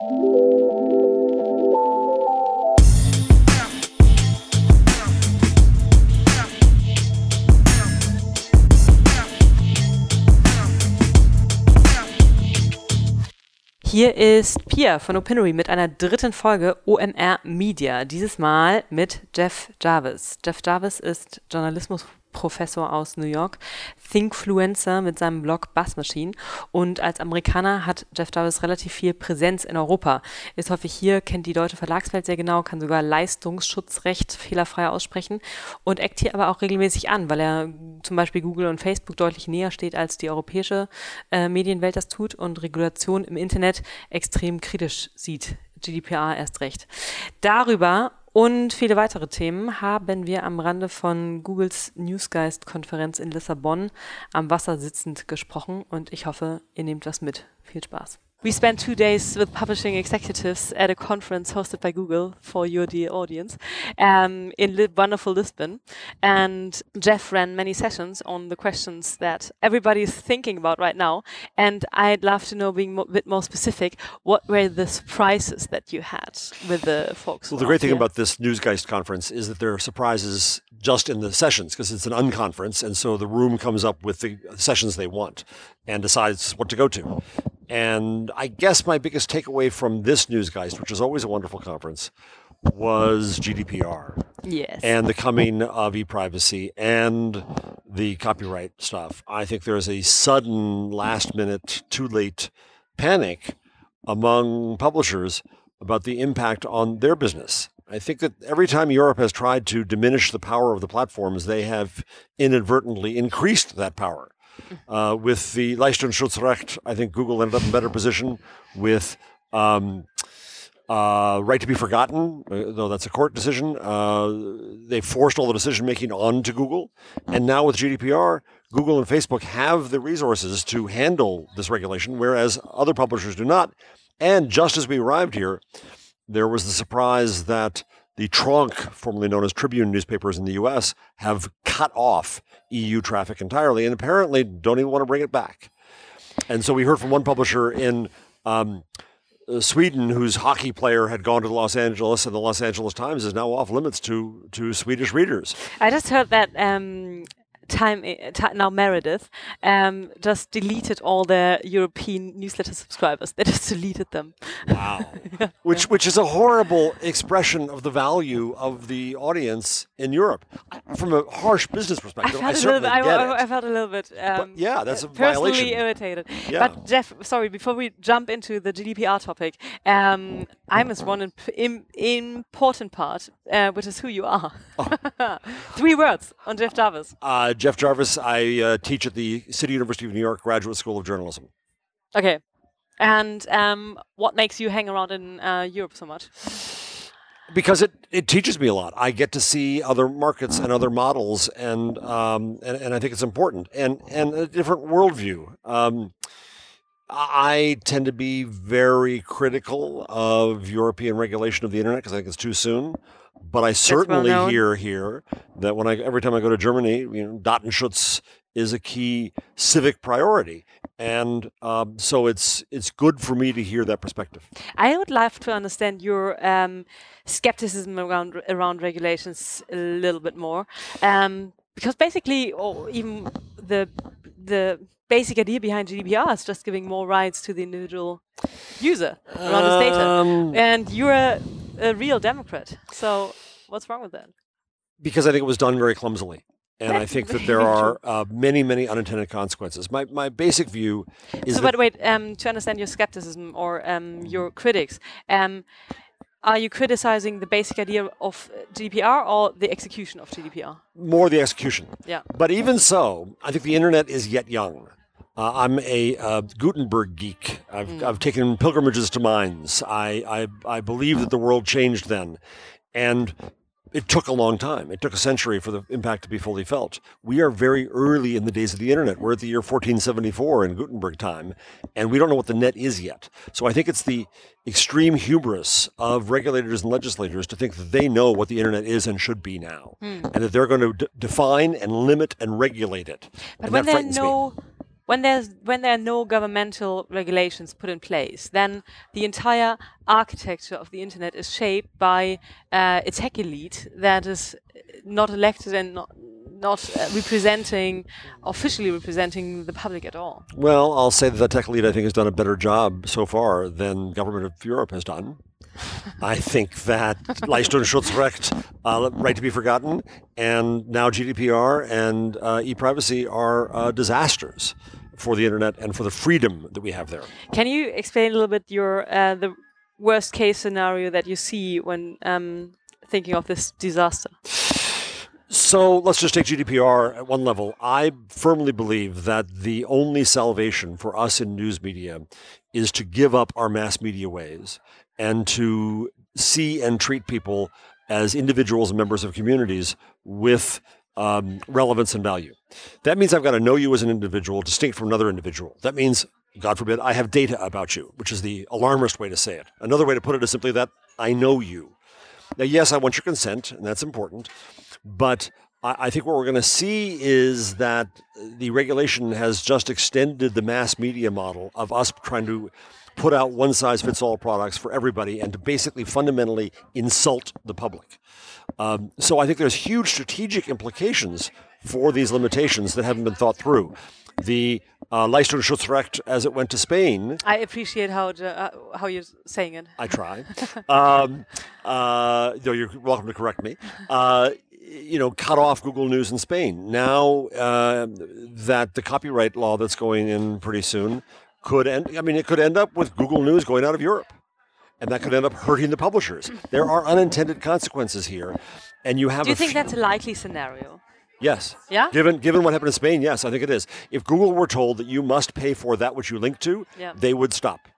Hier ist Pia von Opinory mit einer dritten Folge OMR Media. Dieses Mal mit Jeff Jarvis. Jeff Jarvis ist Journalismus Professor aus New York, Thinkfluencer mit seinem Blog Buzz Machine. Und als Amerikaner hat Jeff Jarvis relativ viel Präsenz in Europa. Ist häufig hier, kennt die deutsche Verlagswelt sehr genau, kann sogar Leistungsschutzrecht fehlerfrei aussprechen und eckt hier aber auch regelmäßig an, weil er zum Beispiel Google und Facebook deutlich näher steht, als die europäische äh, Medienwelt das tut und Regulation im Internet extrem kritisch sieht. GDPR erst recht. Darüber und viele weitere Themen haben wir am Rande von Googles Newsgeist-Konferenz in Lissabon am Wasser sitzend gesprochen und ich hoffe, ihr nehmt was mit. Viel Spaß. We spent two days with publishing executives at a conference hosted by Google for your dear audience um, in li wonderful Lisbon. And Jeff ran many sessions on the questions that everybody is thinking about right now. And I'd love to know, being a bit more specific, what were the surprises that you had with the folks? Well, the great thing here? about this Newsgeist conference is that there are surprises just in the sessions because it's an unconference. And so the room comes up with the sessions they want and decides what to go to. And I guess my biggest takeaway from this Newsgeist, which is always a wonderful conference, was GDPR. Yes. And the coming of e-privacy and the copyright stuff. I think there is a sudden last minute too late panic among publishers about the impact on their business. I think that every time Europe has tried to diminish the power of the platforms, they have inadvertently increased that power. Uh, with the Leistungsschutzrecht, I think Google ended up in better position with um, uh, right to be forgotten, though that's a court decision. Uh, they forced all the decision making onto Google. And now with GDPR, Google and Facebook have the resources to handle this regulation, whereas other publishers do not. And just as we arrived here, there was the surprise that the tronc, formerly known as Tribune newspapers in the US, have cut off EU traffic entirely and apparently don't even want to bring it back. And so we heard from one publisher in um, Sweden whose hockey player had gone to Los Angeles, and the Los Angeles Times is now off limits to to Swedish readers. I just heard that um, time, eh, now Meredith um, just deleted all the European newsletter subscribers. They just deleted them. Wow, yeah. which which is a horrible expression of the value of the audience in Europe. From a harsh business perspective, I, I certainly bit, get I, it. I felt a little bit. Um, yeah, that's a personally violation. irritated. Yeah. But Jeff, sorry, before we jump into the GDPR topic, um, I missed one imp Im important part, uh, which is who you are. Oh. Three words on Jeff Jarvis. Uh, Jeff Jarvis. I uh, teach at the City University of New York Graduate School of Journalism. Okay. And um, what makes you hang around in uh, Europe so much? Because it, it teaches me a lot. I get to see other markets and other models, and um, and, and I think it's important, and and a different worldview. Um, I tend to be very critical of European regulation of the internet because I think it's too soon. But I certainly well hear here that when I every time I go to Germany, you know, Datenschutz is a key civic priority, and um, so it's it's good for me to hear that perspective. I would love to understand your um, skepticism around around regulations a little bit more, um, because basically, or even the the basic idea behind GDPR is just giving more rights to the individual user around his data, Um, and you're a, real Democrat. So what's wrong with that? because I think it was done very clumsily. And I think that there are uh, many, many unintended consequences. My, my basic view is so, but wait, um, to understand your skepticism or um, your critics, um, are you criticizing the basic idea of GDPR or the execution of GDPR? more the execution. Yeah. But even so, I think the internet is yet young. Uh, I'm a uh, Gutenberg geek. I've, Mm. I've taken pilgrimages to Mainz. I, I, I believe that the world changed then. And it took a long time. It took a century for the impact to be fully felt. We are very early in the days of the internet. We're at the year 1474 in Gutenberg time, and we don't know what the net is yet. So I think it's the extreme hubris of regulators and legislators to think that they know what the internet is and should be now, and that they're going to d- define and limit and regulate it. But and when frightens me. When there's when there are no governmental regulations put in place, then the entire architecture of the internet is shaped by uh, a tech elite that is not elected and not not uh, representing, officially representing the public at all. Well, I'll say that the tech elite, I think, has done a better job so far than government of Europe has done. I think that Leistung Schutzrecht, uh, right to be forgotten, and now GDPR and uh, e-privacy are uh, disasters for the internet and for the freedom that we have there. Can you explain a little bit your uh, the worst case scenario that you see when um, thinking of this disaster? So let's just take GDPR at one level. I firmly believe that the only salvation for us in news media is to give up our mass media ways and to see and treat people as individuals and members of communities with um, relevance and value. That means I've got to know you as an individual, distinct from another individual. That means, God forbid, I have data about you, which is the alarmist way to say it. Another way to put it is simply that I know you. Now, yes, I want your consent, and that's important. But I think what we're going to see is that the regulation has just extended the mass media model of us trying to put out one size fits all products for everybody and to basically fundamentally insult the public. Um, so I think there's huge strategic implications for these limitations that haven't been thought through. The uh, Leistungsschutzrecht as it went to Spain. I appreciate how uh, how you're saying it. I try. um, uh, you're welcome to correct me. Uh, you know, cut off Google News in Spain. Now uh, that the copyright law that's going in pretty soon could end, I mean, it could end up with Google News going out of Europe. And that could end up hurting the publishers. There are unintended consequences here. And you have Do you think that's a likely scenario? Yes. Yeah. Given given what happened in Spain, yes, I think it is. If Google were told that you must pay for that which you link to, yeah. they would stop.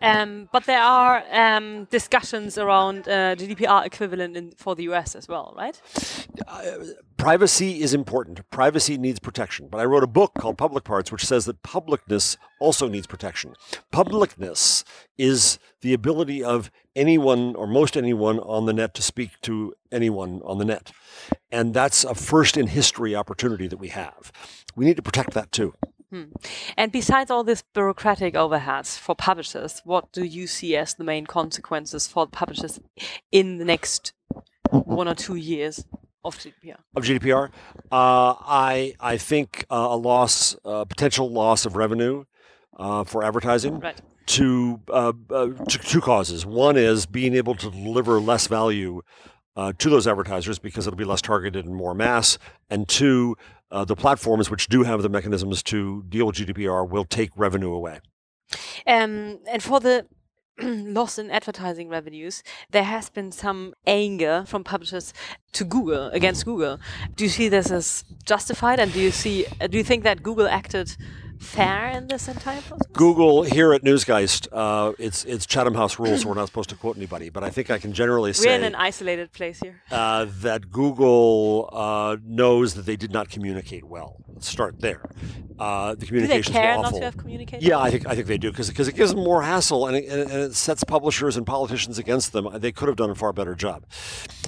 Um, but there are um, discussions around uh, GDPR equivalent in, for the US as well, right? Uh, privacy is important. Privacy needs protection. But I wrote a book called Public Parts, which says that publicness also needs protection. Publicness is the ability of anyone or most anyone on the net to speak to anyone on the net. And that's a first in history opportunity that we have. We need to protect that too. Hmm. And besides all this bureaucratic overheads for publishers, what do you see as the main consequences for publishers in the next one or two years of GDPR? Of GDPR, uh, I I think uh, a loss, uh, potential loss of revenue uh, for advertising. Right. To, uh, uh, to two causes. One is being able to deliver less value uh, to those advertisers because it'll be less targeted and more mass. And two, uh, the platforms which do have the mechanisms to deal with GDPR will take revenue away. Um, and for the loss in advertising revenues, there has been some anger from publishers to Google against Google. Do you see this as justified, and do you see? Do you think that Google acted fair in this entire process? Google here at Newsgeist, uh, it's it's Chatham House rules, so we're not supposed to quote anybody. But I think I can generally say we're in an isolated place here. Uh, that Google uh, knows that they did not communicate well. Let's start there. Uh, the communications do they care not to have communicated? Yeah, I think I think they do because because it gives them more hassle and it, and it sets publishers and politicians against them. They could have done a far better job.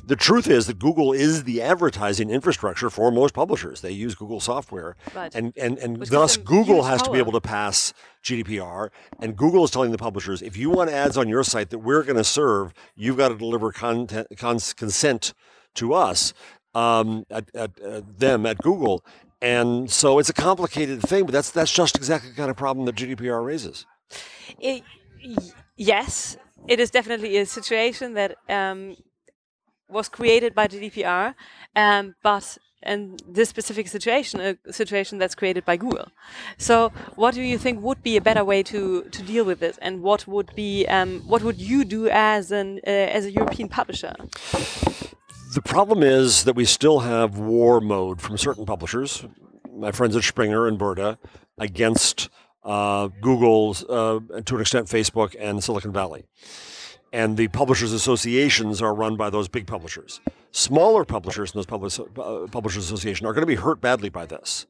The truth is that Google is the advertising infrastructure for most publishers. They use Google software, right. and and and thus Google has power. to be able to pass GDPR. And Google is telling the publishers, if you want ads on your site that we're going to serve, you've got to deliver content, cons- consent to us, um, at, at, at them at Google. And so it's a complicated thing, but that's that's just exactly the kind of problem that GDPR raises. It, yes, it is definitely a situation that um, was created by GDPR, um, but in this specific situation, a situation that's created by Google. So, what do you think would be a better way to to deal with this, and what would be um, what would you do as an uh, as a European publisher? The problem is that we still have war mode from certain publishers, my friends at Springer and Burda, against uh, Google's, uh, to an extent, Facebook and Silicon Valley and the publishers associations are run by those big publishers. Smaller publishers in those publish, uh, publishers association are going to be hurt badly by this.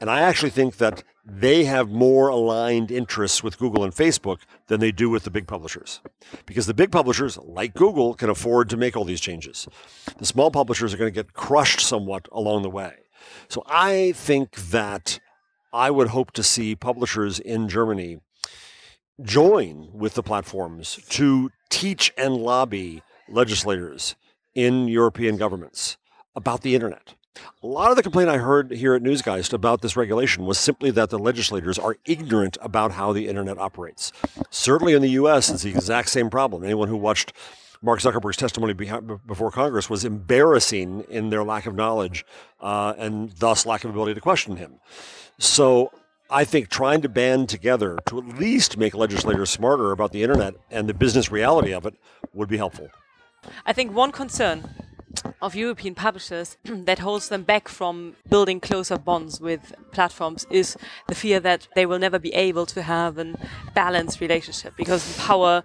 And I actually think that they have more aligned interests with Google and Facebook than they do with the big publishers. Because the big publishers, like Google, can afford to make all these changes. The small publishers are going to get crushed somewhat along the way. So I think that I would hope to see publishers in Germany join with the platforms to teach and lobby legislators in European governments about the internet. A lot of the complaint I heard here at Newsgeist about this regulation was simply that the legislators are ignorant about how the internet operates. Certainly in the US, it's the exact same problem. Anyone who watched Mark Zuckerberg's testimony before Congress was embarrassing in their lack of knowledge uh, and thus lack of ability to question him. So I think trying to band together to at least make legislators smarter about the internet and the business reality of it would be helpful. I think one concern of European publishers that holds them back from building closer bonds with platforms is the fear that they will never be able to have a balanced relationship because power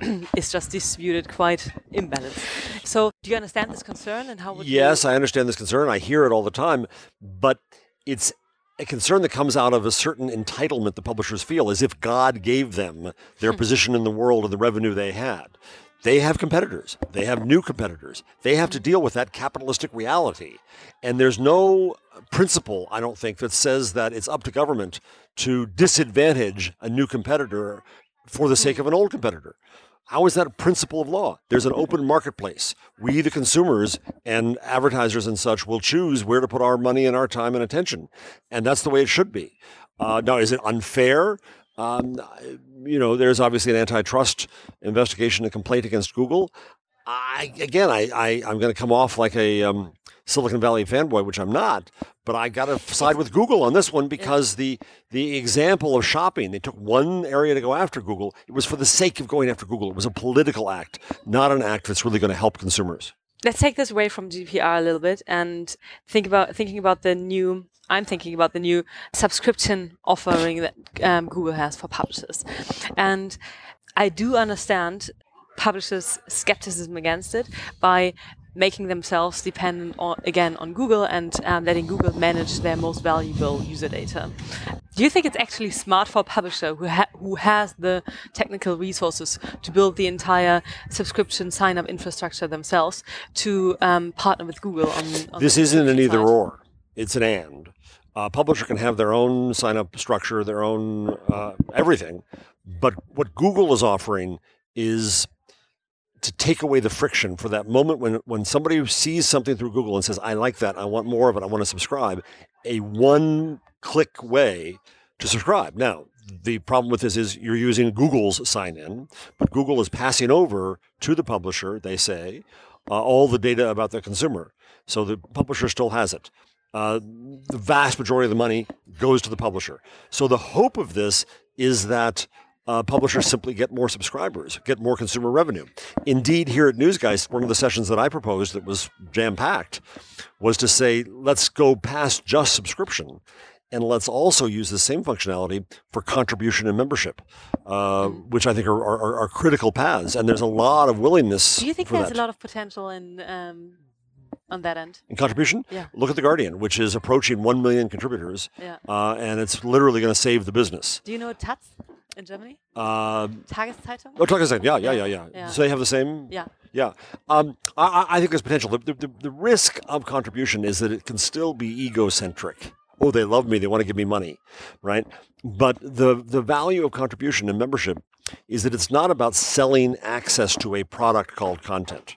is just distributed quite imbalanced. So, do you understand this concern and how? Would yes, I understand this concern. I hear it all the time, but it's a concern that comes out of a certain entitlement the publishers feel, as if God gave them their hmm. position in the world and the revenue they had. They have competitors. They have new competitors. They have to deal with that capitalistic reality. And there's no principle, I don't think, that says that it's up to government to disadvantage a new competitor for the sake of an old competitor. How is that a principle of law? There's an open marketplace. We, the consumers and advertisers and such, will choose where to put our money and our time and attention. And that's the way it should be. Uh, now, is it unfair? Um, you know, there's obviously an antitrust investigation, a complaint against Google. I, again, I, I, am going to come off like a um, Silicon Valley fanboy, which I'm not, but I got to side with Google on this one because the the example of shopping, they took one area to go after Google. It was for the sake of going after Google. It was a political act, not an act that's really going to help consumers. Let's take this away from GDPR a little bit and think about thinking about the new. I'm thinking about the new subscription offering that um, Google has for publishers, and I do understand publishers' skepticism against it by making themselves dependent on, again on Google and um, letting Google manage their most valuable user data. Do you think it's actually smart for a publisher who ha who has the technical resources to build the entire subscription sign-up infrastructure themselves to um, partner with Google on? on this isn't an either or; it's an and. A publisher can have their own sign-up structure, their own uh, everything, but what Google is offering is to take away the friction for that moment when when somebody sees something through Google and says, "I like that. I want more of it. I want to subscribe." A one-click way to subscribe. Now, the problem with this is you're using Google's sign-in, but Google is passing over to the publisher. They say uh, all the data about the consumer, so the publisher still has it. Uh, the vast majority of the money goes to the publisher. So the hope of this is that uh, publishers simply get more subscribers, get more consumer revenue. Indeed, here at Newsgeist, one of the sessions that I proposed that was jam packed was to say, let's go past just subscription and let's also use the same functionality for contribution and membership, uh, which I think are, are, are, critical paths. And there's a lot of willingness. Do you think there's that. a lot of potential in um, on that end? In contribution? Yeah. Look at The Guardian, which is approaching 1 million contributors. Yeah. Uh, and it's literally going to save the business. Do you know Taz? In Germany? Uh, Tageszeitung? Oh, Tageszeitung. Yeah, yeah, yeah, yeah, yeah. So they have the same. Yeah. Yeah. Um, I, I, think there's potential. The, the, the risk of contribution is that it can still be egocentric. Oh, they love me. They want to give me money, right? But the the value of contribution and membership is that it's not about selling access to a product called content.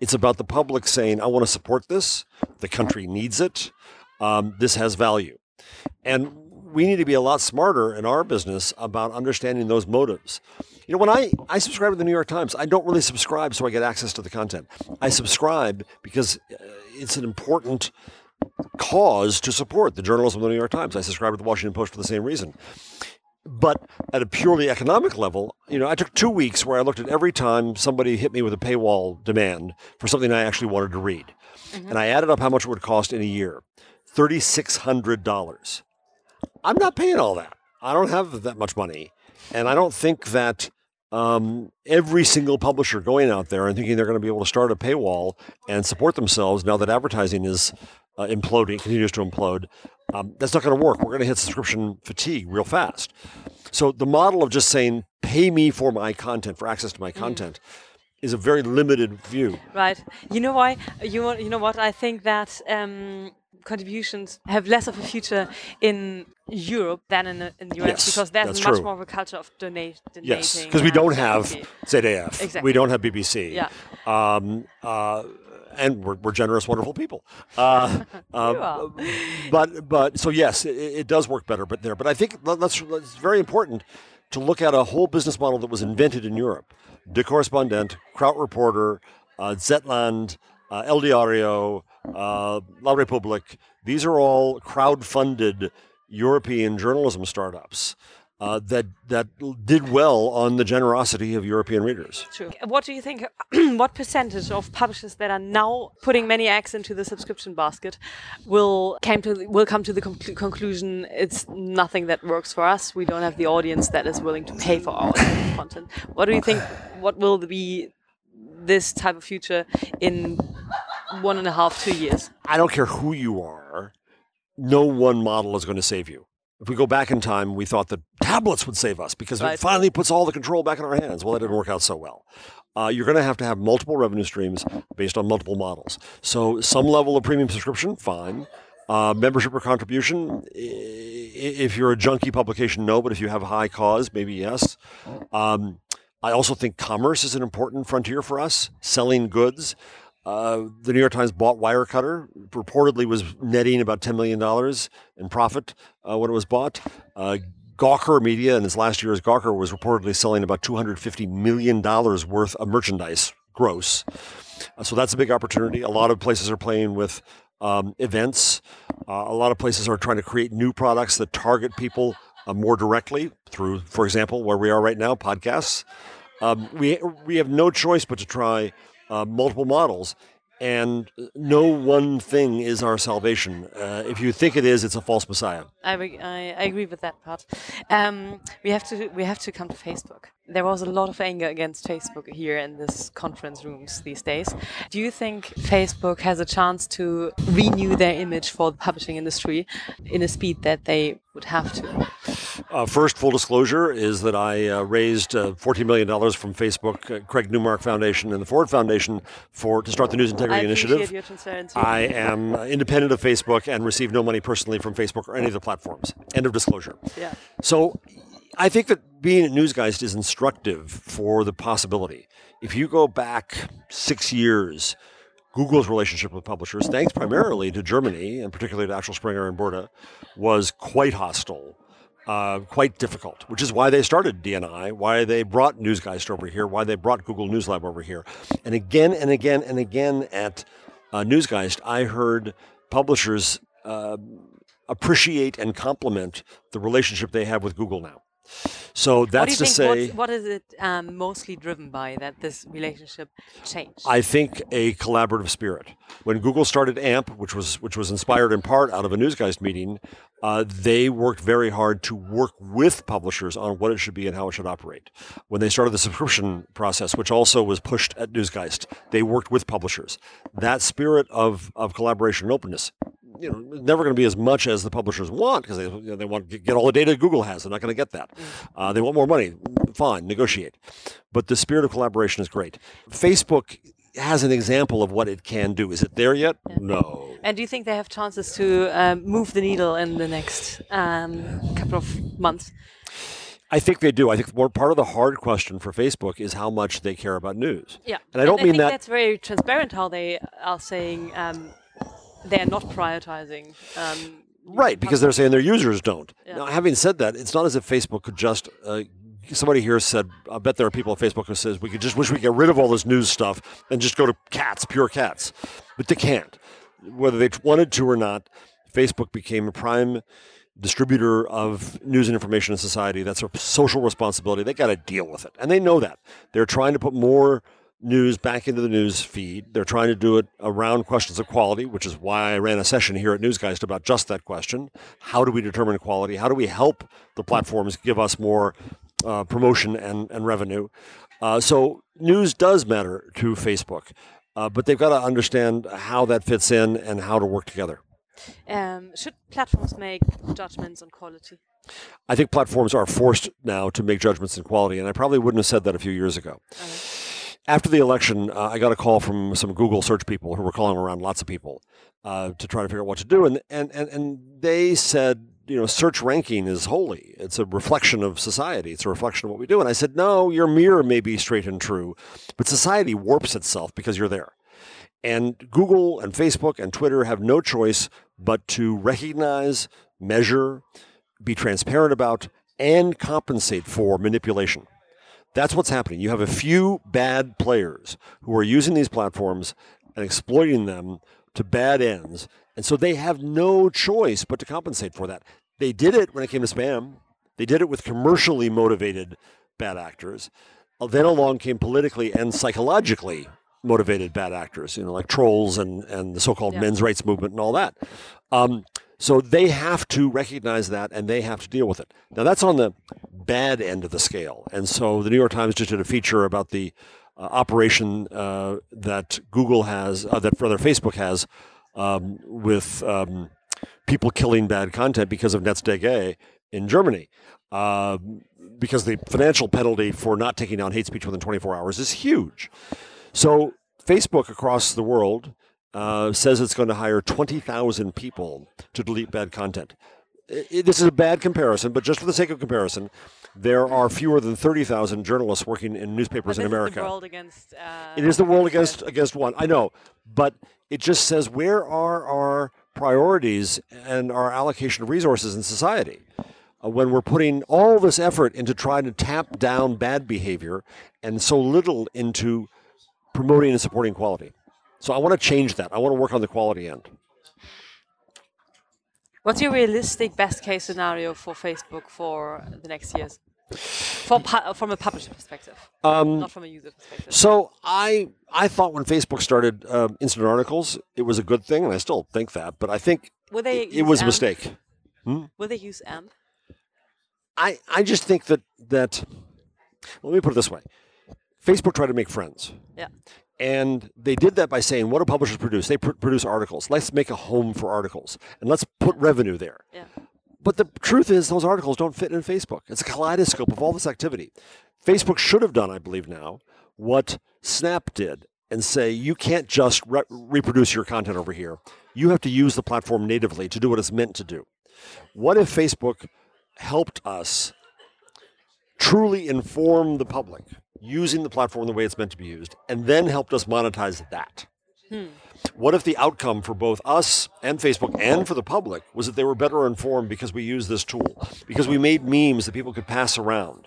It's about the public saying, "I want to support this. The country needs it. Um, this has value." And we need to be a lot smarter in our business about understanding those motives. You know, when I, I subscribe to the New York Times, I don't really subscribe so I get access to the content. I subscribe because uh, it's an important cause to support the journalism of the New York Times. I subscribe to the Washington Post for the same reason. But at a purely economic level, you know, I took two weeks where I looked at every time somebody hit me with a paywall demand for something I actually wanted to read. Mm-hmm. And I added up how much it would cost in a year $3,600. I'm not paying all that. I don't have that much money. And I don't think that um, every single publisher going out there and thinking they're going to be able to start a paywall and support themselves now that advertising is uh, imploding, continues to implode, um, that's not going to work. We're going to hit subscription fatigue real fast. So the model of just saying, pay me for my content, for access to my mm. content, is a very limited view. Right. You know why? You, you know what? I think that. Um, contributions have less of a future in Europe than in the, in the US Yes, because there's much true. more of a culture of donate, donating. Yes, because we don't have charity. ZDF. Exactly. We don't have BBC. Yeah. Um, uh, and we're, we're generous, wonderful people. Uh, uh, You are. but but so yes, it, it does work better. But there, but I think that's, let's, very important to look at a whole business model that was invented in Europe: De Correspondent, Kraut Reporter, uh, Zetland, uh, El Diario, uh, La Republique. These are all crowd-funded European journalism startups uh, that that did well on the generosity of European readers. True. What do you think? what percentage of publishers that are now putting many eggs into the subscription basket will came to will come to the conclu- conclusion it's nothing that works for us. We don't have the audience that is willing to pay for our content. What do you think? What will be this type of future in one and a half, two years? I don't care who you are, no one model is going to save you. If we go back in time, we thought that tablets would save us because it finally puts all the control back in our hands. Well, that didn't work out so well. Uh, you're going to have to have multiple revenue streams based on multiple models. So, some level of premium subscription, fine. Uh, membership or contribution, if you're a junky publication, no, but if you have a high cause, maybe yes. Um, I also think commerce is an important frontier for us, selling goods. Uh, the New York Times bought Wirecutter. Reportedly, was netting about ten million dollars in profit uh, when it was bought. Uh, Gawker Media, in its last year as Gawker, was reportedly selling about two hundred fifty million dollars worth of merchandise gross. Uh, so that's a big opportunity. A lot of places are playing with um, events. Uh, a lot of places are trying to create new products that target people more directly through, for example, where we are right now, podcasts. Um, we we have no choice but to try uh, multiple models, and no one thing is our salvation. Uh, if you think it is, it's a false messiah. I, I, I agree with that part. Um, we have to we have to come to Facebook. There was a lot of anger against Facebook here in this conference rooms these days. Do you think Facebook has a chance to renew their image for the publishing industry in a speed that they would have to? Uh, first, full disclosure is that I uh, raised uh, $14 million from Facebook, uh, Craig Newmark Foundation, and the Ford Foundation for to start the News Integrity I Initiative. your. I am uh, independent of Facebook and receive no money personally from Facebook or any of the platforms. End of disclosure. yeah. So I think that being at Newsgeist is instructive for the possibility. If you go back six years, Google's relationship with publishers, thanks primarily to Germany and particularly to Axel Springer and Burda, was quite hostile. Uh, quite difficult, which is why they started DNI, why they brought Newsgeist over here, why they brought Google News Lab over here. And again and again and again at uh, Newsgeist, I heard publishers uh, appreciate and compliment the relationship they have with Google now. So that's to say, what is it um, mostly driven by that this relationship changed? I think a collaborative spirit. When Google started AMP, which was which was inspired in part out of a Newsgeist meeting, uh, they worked very hard to work with publishers on what it should be and how it should operate. When they started the subscription process, which also was pushed at Newsgeist, they worked with publishers. That spirit of of collaboration and openness. You know, never going to be as much as the publishers want because they, you know, they want to get all the data Google has. They're not going to get that. Uh, they want more money. Fine, negotiate. But the spirit of collaboration is great. Facebook has an example of what it can do. Is it there yet? No. And do you think they have chances to um, move the needle in the next um, couple of months? I think they do. I think part of the hard question for Facebook is how much they care about news. Yeah, And I don't I mean think that- that's very transparent how they are saying um, they are not prioritizing. Um, Right, because they're saying their users don't. Yeah. Now, having said that, it's not as if Facebook could just. Uh, somebody here said, "I bet there are people at Facebook who says we could just wish we could get rid of all this news stuff and just go to cats, pure cats," but they can't. Whether they wanted to or not, Facebook became a prime distributor of news and information in society. That's a social responsibility. They got to deal with it, and they know that. They're trying to put more news back into the news feed. They're trying to do it around questions of quality, which is why I ran a session here at Newsgeist about just that question. How do we determine quality? How do we help the platforms give us more uh, promotion and, and revenue? Uh, so news does matter to Facebook, uh, but they've got to understand how that fits in and how to work together. Um, should platforms make judgments on quality? I think platforms are forced now to make judgments in quality, and I probably wouldn't have said that a few years ago. After the election, uh, I got a call from some Google search people who were calling around lots of people uh, to try to figure out what to do, and and and and they said, you know, search ranking is holy. It's a reflection of society. It's a reflection of what we do. And I said, no, your mirror may be straight and true, but society warps itself because you're there. And Google and Facebook and Twitter have no choice but to recognize, measure, be transparent about, and compensate for manipulation. That's what's happening. You have a few bad players who are using these platforms and exploiting them to bad ends. And so they have no choice but to compensate for that. They did it when it came to spam. They did it with commercially motivated bad actors. Then along came politically and psychologically motivated bad actors, you know, like trolls and, and the so-called yeah. men's rights movement and all that. Um, so they have to recognize that and they have to deal with it. Now that's on the bad end of the scale. And so the New York Times just did a feature about the uh, operation uh, that Google has, uh, that rather Facebook has, um, with um, people killing bad content because of NetzDG in Germany. Um, because the financial penalty for not taking down hate speech within 24 hours is huge. So Facebook across the world uh, says it's going to hire 20,000 people to delete bad content. It, it, this is a bad comparison, but just for the sake of comparison, there are fewer than 30,000 journalists working in newspapers in America. world against, uh, it is the world against against one. I know, but it just says where are our priorities and our allocation of resources in society uh, when we're putting all this effort into trying to tamp down bad behavior and so little into promoting and supporting quality. So I want to change that. I want to work on the quality end. What's your realistic best case scenario for Facebook for the next years? For from a publisher perspective, um, not from a user perspective. So I I thought when Facebook started uh, instant articles, it was a good thing, and I still think that. But I think it, it was AMP? a mistake. Hmm? Will they use AMP? I I just think that that. Let me put it this way: Facebook tried to make friends. Yeah. And they did that by saying, what do publishers produce? They pr- produce articles. Let's make a home for articles and let's put revenue there. Yeah. But the truth is, those articles don't fit in Facebook. It's a kaleidoscope of all this activity. Facebook should have done, I believe now, what Snap did and say, you can't just re- reproduce your content over here. You have to use the platform natively to do what it's meant to do. What if Facebook helped us truly inform the public using the platform the way it's meant to be used, and then helped us monetize that. Hmm. What if the outcome for both us and Facebook and for the public was that they were better informed because we used this tool, because we made memes that people could pass around,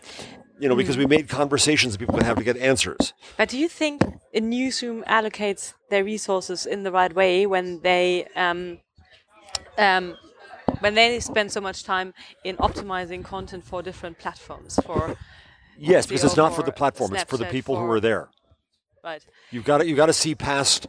you know, because we hmm. made conversations that people could have to get answers. But do you think a newsroom allocates their resources in the right way when they um, um, when they spend so much time in optimizing content for different platforms for Yes, because it's not for the platform; it's for the people for, who are there. Right. You've got to you got to see past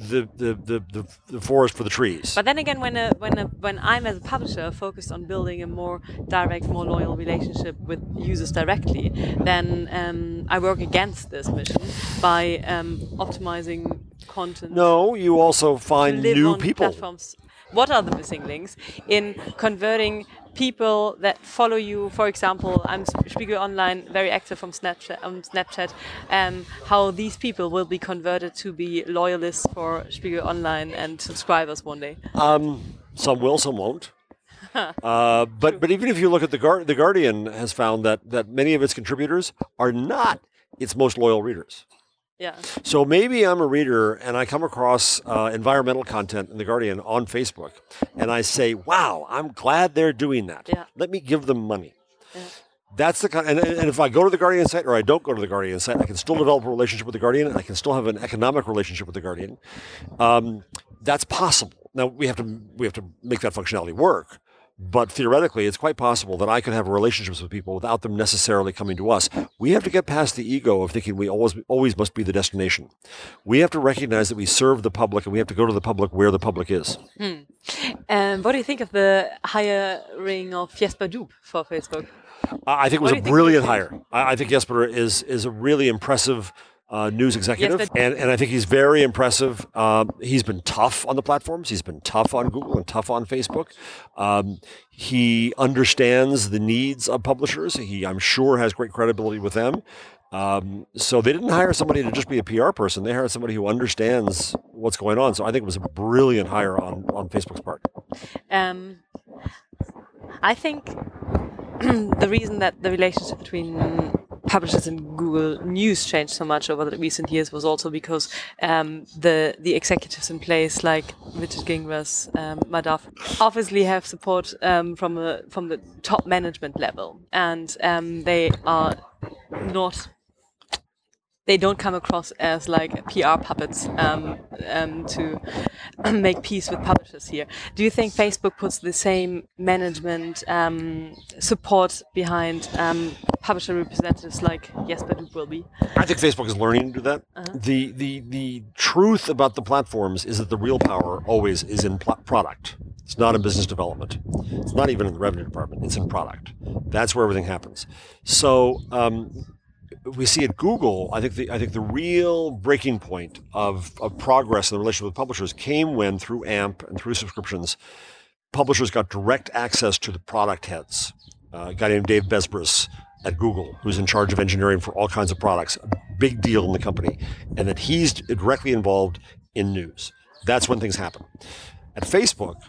the, the, the, the, the forest for the trees. But then again, when a, when a, when I'm as a publisher focused on building a more direct, more loyal relationship with users directly, then um, I work against this mission by um, optimizing content. No, you also find new people. Platforms. What are the missing links in converting people that follow you. For example, I'm Spiegel Online, very active from Snapchat. Um, Snapchat um, how these people will be converted to be loyalists for Spiegel Online and subscribers one day. Um, some will, some won't. uh, but but even if you look at the Guard, the Guardian has found that that many of its contributors are not its most loyal readers. Yeah. So maybe I'm a reader and I come across uh, environmental content in The Guardian on Facebook and I say, wow, I'm glad they're doing that. Yeah. Let me give them money. Yeah. That's the kind, and, and if I go to the Guardian site or I don't go to the Guardian site, I can still develop a relationship with the Guardian and I can still have an economic relationship with the Guardian. Um, that's possible. Now we have to we have to make that functionality work. But theoretically, it's quite possible that I could have relationships with people without them necessarily coming to us. We have to get past the ego of thinking we always always must be the destination. We have to recognize that we serve the public and we have to go to the public where the public is. Hmm. And what do you think of the hiring of Jesper Doub for Facebook? I think it was a brilliant hire. I think Jesper is is a really impressive uh, news executive, yes, and, and I think he's very impressive. Um, he's been tough on the platforms. He's been tough on Google and tough on Facebook. Um, he understands the needs of publishers. He, I'm sure, has great credibility with them. Um, so they didn't hire somebody to just be a PR person. They hired somebody who understands what's going on. So I think it was a brilliant hire on, on Facebook's part. Um, I think the reason that the relationship between publishers in Google News changed so much over the recent years was also because um, the the executives in place, like Richard Gingras, um, obviously have support um, from a, from the top management level, and um, they are not they don't come across as like PR puppets um, um, to make peace with publishers here. Do you think Facebook puts the same management um, support behind um, publisher representatives like Jesper Doub will be? I think Facebook is learning to do that. Uh -huh. The, the, the truth about the platforms is that the real power always is in product. It's not in business development. It's not even in the revenue department. It's in product. That's where everything happens. So um, we see at Google, I think the I think the real breaking point of, of progress in the relationship with publishers came when through AMP and through subscriptions, publishers got direct access to the product heads. Uh, a guy named Dave Besbris at Google, who's in charge of engineering for all kinds of products, a big deal in the company, and that he's directly involved in news. That's when things happen. At Facebook,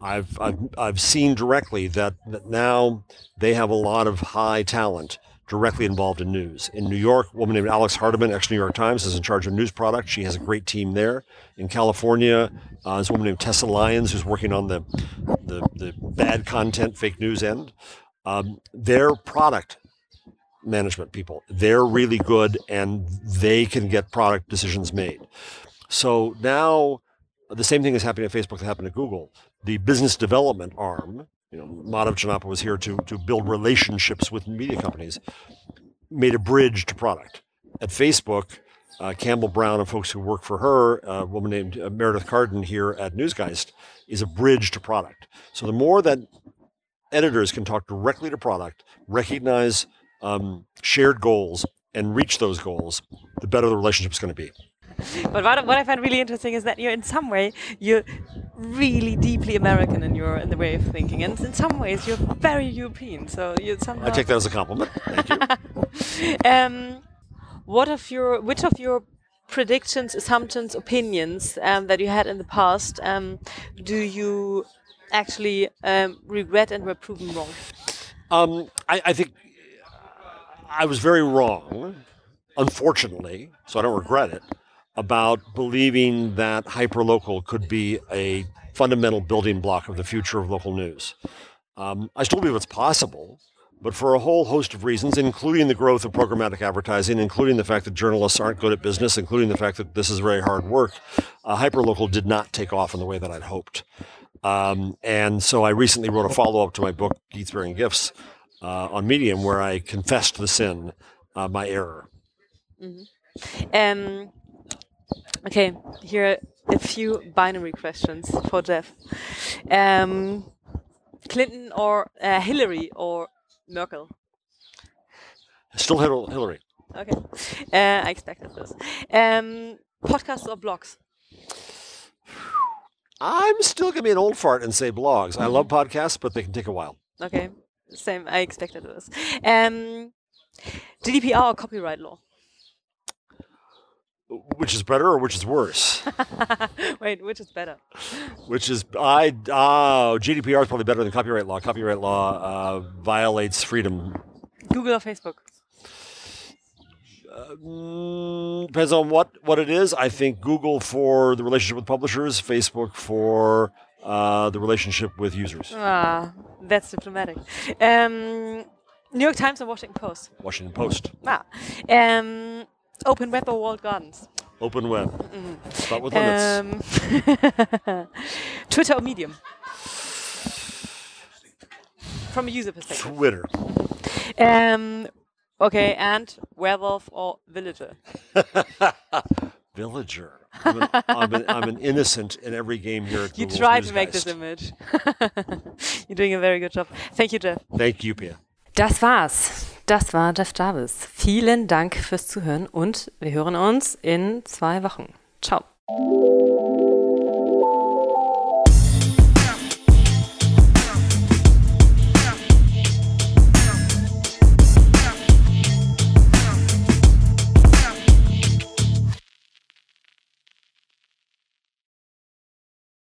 I've, I've, I've seen directly that, that now they have a lot of high talent directly involved in news. In New York, a woman named Alex Hardiman, ex New York Times, is in charge of news product. She has a great team there. In California, uh, there's a woman named Tessa Lyons who's working on the, the, the bad content, fake news end. Um, their product management people, they're really good and they can get product decisions made. So now the same thing is happening at Facebook that happened at Google. The business development arm you know, Madhav Chinnappa was here to, to build relationships with media companies, made a bridge to product. At Facebook, uh, Campbell Brown and folks who work for her, a woman named uh, Meredith Carden here at Newsgeist, is a bridge to product. So the more that editors can talk directly to product, recognize um, shared goals, and reach those goals, the better the relationship is going to be. But what, what I find really interesting is that you're in some way you're really deeply American in your in the way of thinking, and in some ways you're very European. So you somehow. I take that as a compliment. Thank you. um, what of your which of your predictions, assumptions, opinions um, that you had in the past um, do you actually um, regret and were proven wrong? Um, I, I think I was very wrong, unfortunately. So I don't regret it about believing that hyperlocal could be a fundamental building block of the future of local news. Um, I still believe it's possible, but for a whole host of reasons, including the growth of programmatic advertising, including the fact that journalists aren't good at business, including the fact that this is very hard work, uh, hyperlocal did not take off in the way that I'd hoped. Um, and so I recently wrote a follow up to my book, Geeks Bearing Gifts, uh, on Medium, where I confessed the sin, uh, my error. Mm-hmm. Um, Okay, here are a few binary questions for Jeff. Um, Clinton or uh, Hillary or Merkel? Still Hillary. Okay, uh, I expected this. Um, podcasts or blogs? I'm still gonna be an old fart and say blogs. I love podcasts, but they can take a while. Okay, same. I expected this. Um, GDPR or copyright law? Which is better or which is worse? Wait, which is better? Which is I oh GDPR is probably better than copyright law. Copyright law uh, violates freedom. Google or Facebook? Uh, mm, depends on what what it is. I think Google for the relationship with publishers, Facebook for uh, the relationship with users. Ah, that's diplomatic. Um, New York Times or Washington Post? Washington Post. Ah, um, Open web or walled gardens? Open web. Mm. But with limits. Um, Twitter or Medium? From a user perspective. Twitter. Um, okay, and werewolf or villager? villager. I'm an, I'm, an, I'm an, innocent in every game here at You Google's tried to make this image. You're doing a very good job. Thank you, Jeff. Thank you, Pia. Das war's. Das war Jeff Jarvis. Vielen Dank fürs Zuhören und wir hören uns in zwei Wochen. Ciao.